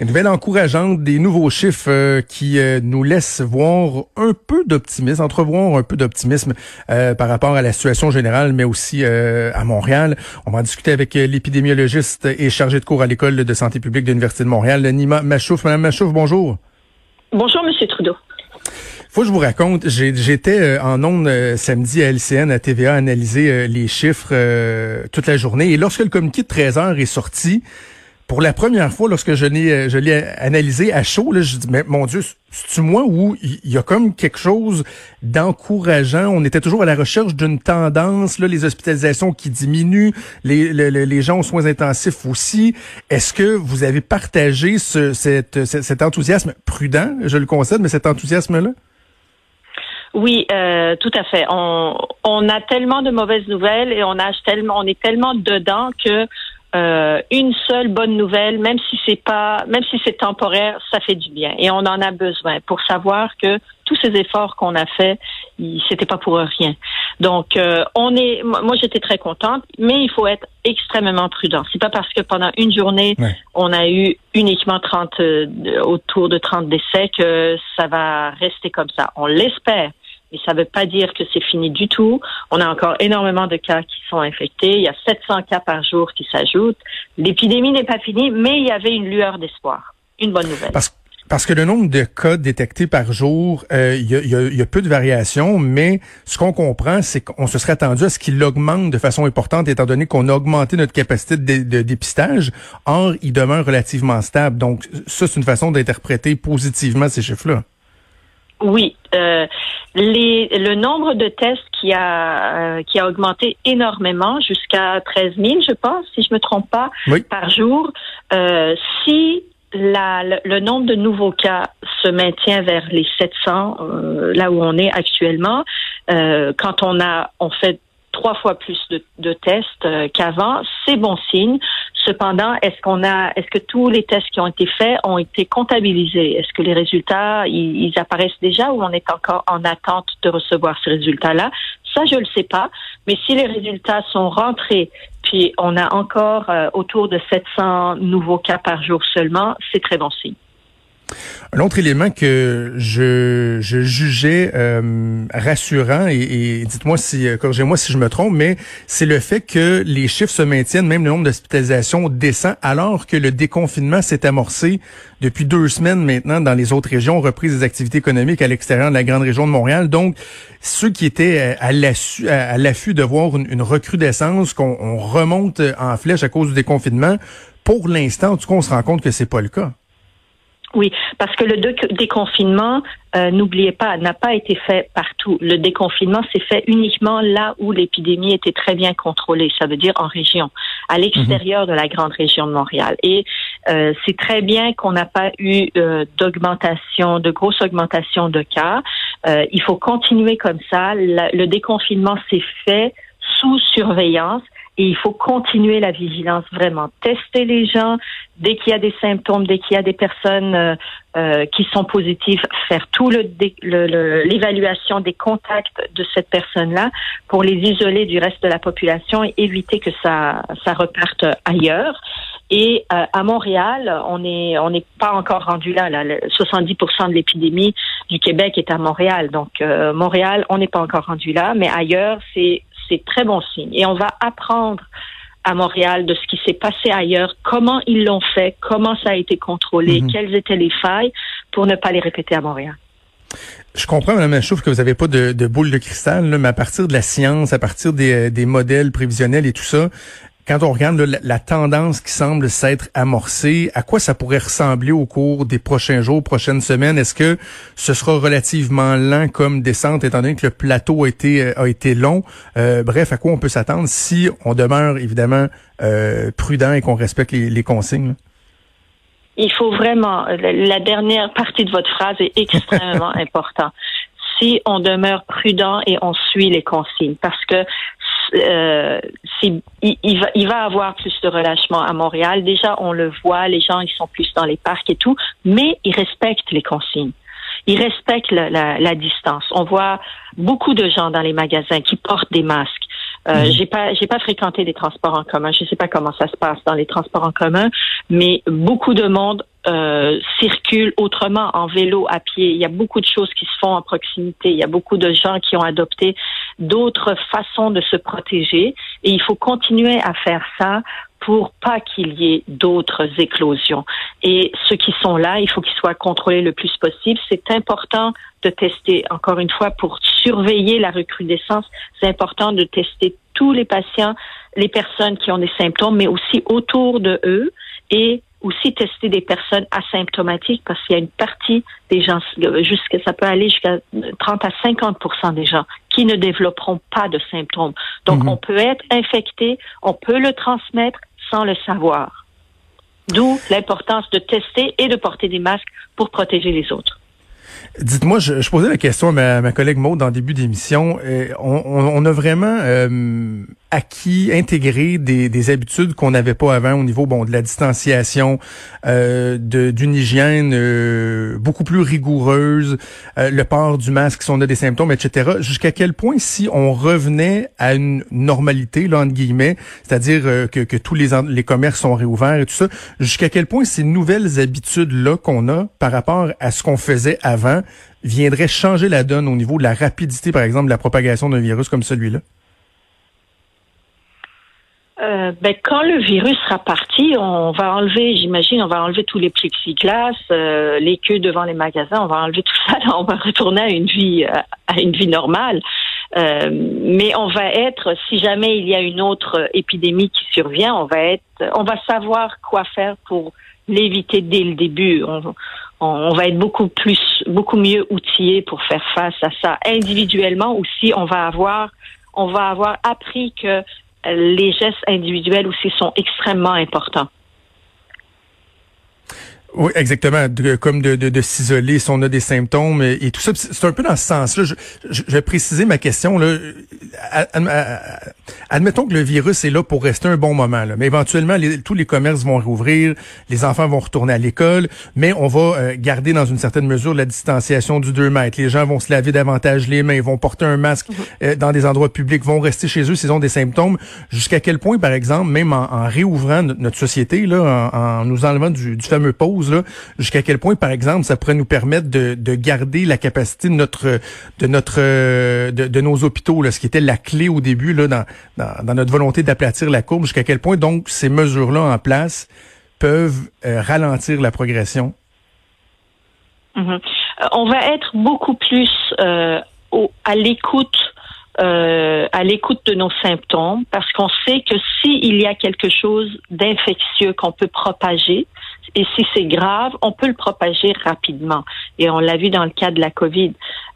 Une nouvelle encourageante, des nouveaux chiffres euh, qui euh, nous laissent voir un peu d'optimisme, entrevoir un peu d'optimisme euh, par rapport à la situation générale, mais aussi à Montréal. On va en discuter avec l'épidémiologiste et chargé de cours à l'École de santé publique de l'Université de Montréal, Nima Machouf. Madame Machouf, bonjour. Bonjour, Monsieur Trudeau. Faut que je vous raconte, j'étais en ondes samedi à LCN, à TVA, analyser les chiffres toute la journée. Et lorsque le communiqué de 13 heures est sorti, pour la première fois, lorsque je l'ai, euh, je l'ai analysé à chaud, là, je dis, mais mon Dieu, c'est-tu moi où il y a comme quelque chose d'encourageant? On était toujours à la recherche d'une tendance, là, les hospitalisations qui diminuent, les, les, gens aux soins intensifs aussi. Est-ce que vous avez partagé ce, cet, cet enthousiasme prudent, je le concède, mais cet enthousiasme-là? Oui, euh, tout à fait. On, on a tellement de mauvaises nouvelles et on a tellement, on est tellement dedans que euh, une seule bonne nouvelle, même si c'est pas, même si c'est temporaire, ça fait du bien. Et on en a besoin pour savoir que tous ces efforts qu'on a faits, c'était pas pour rien. Donc, euh, on est, moi j'étais très contente, mais il faut être extrêmement prudent. C'est pas parce que pendant une journée on a eu uniquement 30, euh, autour de 30 décès que ça va rester comme ça. On l'espère. Mais ça ne veut pas dire que c'est fini du tout. On a encore énormément de cas qui sont infectés. Il y a 700 cas par jour qui s'ajoutent. L'épidémie n'est pas finie, mais il y avait une lueur d'espoir. Une bonne nouvelle. Parce... que le nombre de cas détectés par jour, euh, il y, a, peu de variations, mais ce qu'on comprend, c'est qu'on se serait attendu à ce qu'il augmente de façon importante, étant donné qu'on a augmenté notre capacité de, de dépistage. Or, il demeure relativement stable. Donc, ça, c'est une façon d'interpréter positivement ces chiffres-là. Oui, euh, les, le nombre de tests qui a euh, qui a augmenté énormément jusqu'à 13 000, je pense, si je me trompe pas, par jour. Euh, si la, le, nombre de nouveaux cas se maintient vers les 700, euh, là où on est actuellement, euh, quand on a on fait trois fois plus de, de tests euh, qu'avant, c'est bon signe. Cependant, est-ce qu'on a, est-ce que tous les tests qui ont été faits ont été comptabilisés? Est-ce que les résultats ils, apparaissent déjà ou on est encore en attente de recevoir ces résultats-là? Ça, je le sais pas. Mais si les résultats sont rentrés, puis on a encore euh, autour de 700 nouveaux cas par jour seulement, c'est très bon signe. Un autre élément que je, je jugeais euh, rassurant, et, dites-moi si, euh, corrigez-moi si je me trompe, mais c'est le fait que les chiffres se maintiennent, même le nombre d'hospitalisations descend, alors que le déconfinement s'est amorcé depuis deux semaines maintenant dans les autres régions, reprise des activités économiques à l'extérieur de la grande région de Montréal. Donc, ceux qui étaient à l'affût, de voir une, une recrudescence, qu'on remonte en flèche à cause du déconfinement, pour l'instant, en tout cas, on se rend compte que c'est pas le cas. Oui, parce que le déconfinement, euh, n'oubliez pas, n'a pas été fait partout. Le déconfinement s'est fait uniquement là où l'épidémie était très bien contrôlée, ça veut dire en région, à l'extérieur de la grande région de Montréal. Et euh, c'est très bien qu'on n'a pas eu euh, d'augmentation, de grosse augmentation de cas. il faut continuer comme ça. le déconfinement s'est fait sous surveillance et il faut continuer la vigilance vraiment. Tester les gens dès qu'il y a des symptômes, dès qu'il y a des personnes euh, euh qui sont positives, faire tout le l'évaluation des contacts de cette personne-là pour les isoler du reste de la population et éviter que ça ça reparte ailleurs. Et euh, à Montréal, on est on n'est pas encore rendu là. là. 70% de l'épidémie du Québec est à Montréal. Donc euh, Montréal, on n'est pas encore rendu là, mais ailleurs, c'est c'est très bon signe. Et on va apprendre à Montréal de ce qui s'est passé ailleurs, comment ils l'ont fait, comment ça a été contrôlé, mhm. quelles étaient les failles pour ne pas les répéter à Montréal. Je comprends, Mme Machouf, que vous n'avez pas de, boule de cristal, mais à partir de la science, à partir des, des modèles prévisionnels et tout ça, quand on regarde la, tendance qui semble s'être amorcée, à quoi ça pourrait ressembler au cours des prochains jours, prochaines semaines? Est-ce que ce sera relativement lent comme descente, étant donné que le plateau a été, euh, a été long? Euh, bref, à quoi on peut s'attendre si on demeure évidemment euh, prudent et qu'on respecte les, consignes? Il faut vraiment, la dernière partie de votre phrase est extrêmement importante. Si on demeure prudent et on suit les consignes, parce que euh, il, va, il va avoir plus de relâchement à Montréal. Déjà, on le voit, les gens ils sont plus dans les parcs et tout, mais ils respectent les consignes. Ils respectent la, la distance. On voit beaucoup de gens dans les magasins qui portent des masques. Euh, mhm. J'ai pas, j'ai pas fréquenté des transports en commun. Je sais pas comment ça se passe dans les transports en commun, mais beaucoup de monde euh, circule autrement en vélo, à pied. Il y a beaucoup de choses qui se font en proximité. Il y a beaucoup de gens qui ont adopté d'autres façons de se protéger, et il faut continuer à faire ça pour pas qu'il y ait d'autres éclosions. Et ceux qui sont là, il faut qu'ils soient contrôlés le plus possible. C'est important de tester, encore une fois, pour surveiller la recrudescence, c'est important de tester tous les patients, les personnes qui ont des symptômes, mais aussi autour de eux et aussi tester des personnes asymptomatiques parce qu'il y a une partie des gens, jusqu'à ça peut aller jusqu'à 30 à 50% des gens qui ne développeront pas de symptômes. Donc, mhm. on peut être infecté, on peut le transmettre sans le savoir. D'où l'importance de tester et de porter des masques pour protéger les autres. Dites-moi, je, je, posais la question à ma, collègue Maud dans le début d'émission. On, on, a vraiment euh, acquis, intégré des, des habitudes qu'on n'avait pas avant au niveau bon de la distanciation, euh, d'une hygiène euh, beaucoup plus rigoureuse, euh, le port du masque si on a des symptômes, etc. Jusqu'à quel point si on revenait à une normalité, là, entre guillemets, c'est-à-dire que, que tous les, les commerces sont réouverts et tout ça, jusqu'à quel point ces nouvelles habitudes-là qu'on a par rapport à ce qu'on faisait avant viendraient changer la donne au niveau de la rapidité, par exemple, de la propagation d'un virus comme celui-là? Euh, ben, quand le virus sera parti, on va enlever, j'imagine, on va enlever tous les plexiglas, euh, les queues devant les magasins, on va enlever tout ça, on va retourner à une vie, euh, à une vie normale. Euh, mais on va être, si jamais il y a une autre épidémie qui survient, on va être, on va savoir quoi faire pour l'éviter dès le début. On, on, va être beaucoup plus, beaucoup mieux outillé pour faire face à ça. Individuellement aussi, on va avoir, on va avoir appris que les gestes individuels aussi sont extrêmement importants. Oui, exactement. comme de, de, de s'isoler si on a des symptômes et, tout ça. C'est un peu dans ce sens-là. Je, je, vais préciser ma question. Là. Admettons que le virus est là pour rester un bon moment, là. mais éventuellement, tous les commerces vont rouvrir, les enfants vont retourner à l'école, mais on va euh, garder dans une certaine mesure la distanciation du 2 mètres. Les gens vont se laver davantage les mains, vont porter un masque mhm. euh, dans des endroits publics, vont rester chez eux s'ils ont des symptômes. Jusqu'à quel point, par exemple, même en, réouvrant notre, société, là, en, en nous enlevant du, du fameux pause, jusqu'à quel point, par exemple, ça pourrait nous permettre de, garder la capacité de notre de notre de, nos hôpitaux, là, ce qui était la clé au début là, dans, dans, notre volonté d'aplatir la courbe, jusqu'à quel point donc ces mesures-là en place peuvent euh, ralentir la progression? Mm-hmm. Euh, on va être beaucoup plus euh, à l'écoute à l'écoute de nos symptômes parce qu'on sait que s'il y a quelque chose d'infectieux qu'on peut propager, et si c'est grave, on peut le propager rapidement. Et on l'a vu dans le cas de la COVID.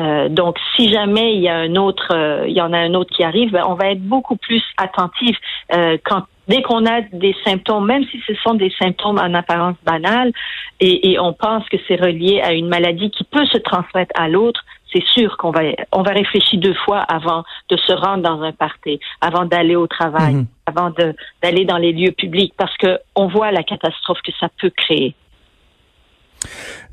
Euh, donc, si jamais il y a un autre, euh, il y en a un autre qui arrive, ben, on va être beaucoup plus attentif euh, quand dès qu'on a des symptômes, même si ce sont des symptômes en apparence banals, et, et on pense que c'est relié à une maladie qui peut se transmettre à l'autre, c'est sûr qu'on va on va réfléchir deux fois avant de se rendre dans un party, avant d'aller au travail, mhm. avant d'aller dans les lieux publics, parce que on voit la catastrophe que ça peut créer.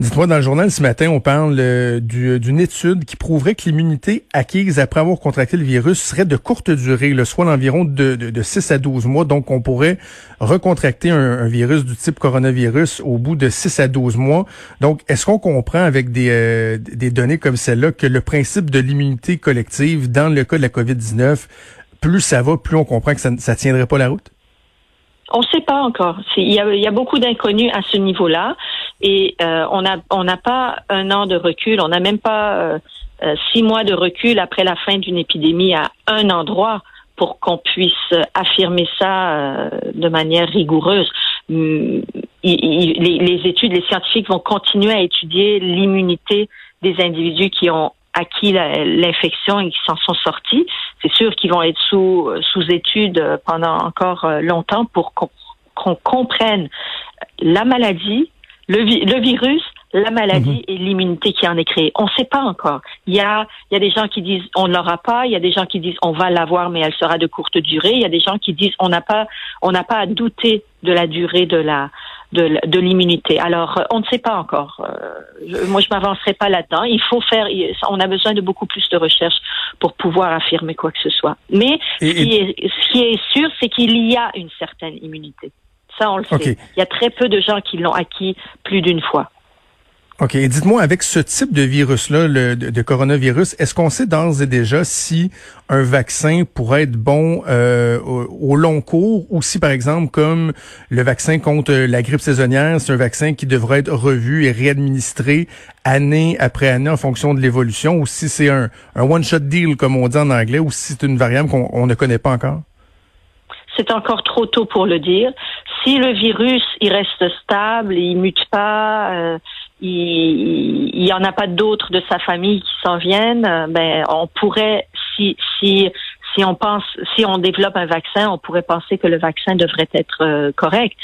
Dites-moi, dans le journal ce matin, on parle euh, d'une étude qui prouverait que l'immunité acquise après avoir contracté le virus serait de courte durée, le soit d'environ de, de, 6 à 12 mois. Donc, on pourrait recontracter un, virus du type coronavirus au bout de 6 à 12 mois. Donc, est-ce qu'on comprend avec des, euh, des données comme celle-là que le principe de l'immunité collective dans le cas de la COVID-19, plus ça va, plus on comprend que ça ne tiendrait pas la route? On ne sait pas encore. Il y, il y a beaucoup d'inconnus à ce niveau-là et euh, on n'a on n'a pas un an de recul. On n'a même pas euh, euh, six mois de recul après la fin d'une épidémie à un endroit pour qu'on puisse affirmer ça de manière rigoureuse. Hum, les, les études, les scientifiques vont continuer à étudier l'immunité des individus qui ont acquis l'infection et qui s'en sont sortis. C'est sûr qu'ils vont être sous, sous étude pendant encore euh, longtemps pour qu'on comprenne la maladie, le, le virus, la maladie mhm. et l'immunité qui en est créée. On ne sait pas encore. Il y a, il y a des gens qui disent on ne l'aura pas. Il y a des gens qui disent on va l'avoir, mais elle sera de courte durée. Il y a des gens qui disent on n'a pas, on n'a pas à douter de la durée de la de, de l'immunité. Alors, euh, on ne sait pas encore. Euh, moi, je m'avancerai pas là-dedans. Il faut faire. On a besoin de beaucoup plus de recherches pour pouvoir affirmer quoi que ce soit. Mais ce, qui est, ce, qui est, sûr, c'est qu'il y a une certaine immunité. Ça, on le sait. Il y a très peu de gens qui l'ont acquis plus d'une fois. OK. Dites-moi, avec ce type de virus-là, le, de, coronavirus, est-ce qu'on sait d'ores et déjà si un vaccin pourrait être bon euh, au, long cours ou si, par exemple, comme le vaccin contre la grippe saisonnière, c'est un vaccin qui devrait être revu et réadministré année après année en fonction de l'évolution ou si c'est un, un one-shot deal, comme on dit en anglais, ou si c'est une variable qu'on ne connaît pas encore? C'est encore trop tôt pour le dire. Si le virus il reste stable, il mute pas, euh, il n'y en a pas d'autres de sa famille qui s'en viennent, euh, ben on pourrait si si si on pense si on développe un vaccin, on pourrait penser que le vaccin devrait être euh, correct.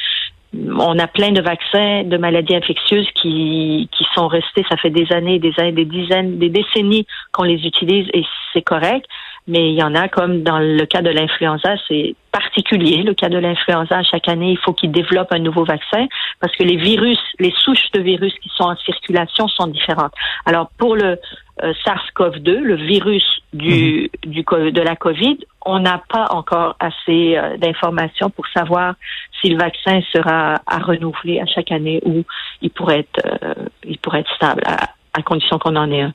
On a plein de vaccins de maladies infectieuses qui qui sont restés, ça fait des années, des années, des dizaines, des décennies qu'on les utilise et c'est correct mais il y en a comme dans le cas de l'influenza, c'est particulier. Le cas de l'influenza, chaque année, il faut qu'ils développent un nouveau vaccin parce que les virus, les souches de virus qui sont en circulation sont différentes. Alors pour le euh, SARS-CoV-2, le virus du, mhm. du de la COVID, on n'a pas encore assez euh, d'informations pour savoir si le vaccin sera à renouveler à chaque année ou il pourrait être euh, il pourrait être stable à, à condition qu'on en ait un.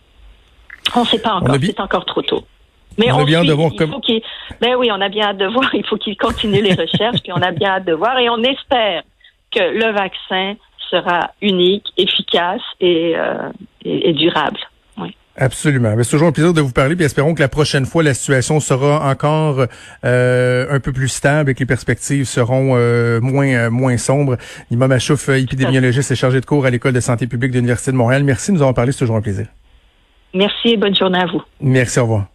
On ne sait pas encore, c'est encore trop tôt. Mais on, a bien hâte de voir comme... Ben oui, on a bien hâte de voir. Il faut qu'il continue les recherches, puis on a bien hâte de voir, et on espère que le vaccin sera unique, efficace et, euh, et, durable. Oui. Absolument. C'est toujours un plaisir de vous parler, puis espérons que la prochaine fois, la situation sera encore euh, un peu plus stable et que les perspectives seront euh, moins euh, moins sombres. Nima Machouf, épidémiologiste et chargé de cours à l'École de santé publique de l'Université de Montréal. Merci de nous avoir parlé, c'est toujours un plaisir. Merci et bonne journée à vous. Merci, au revoir.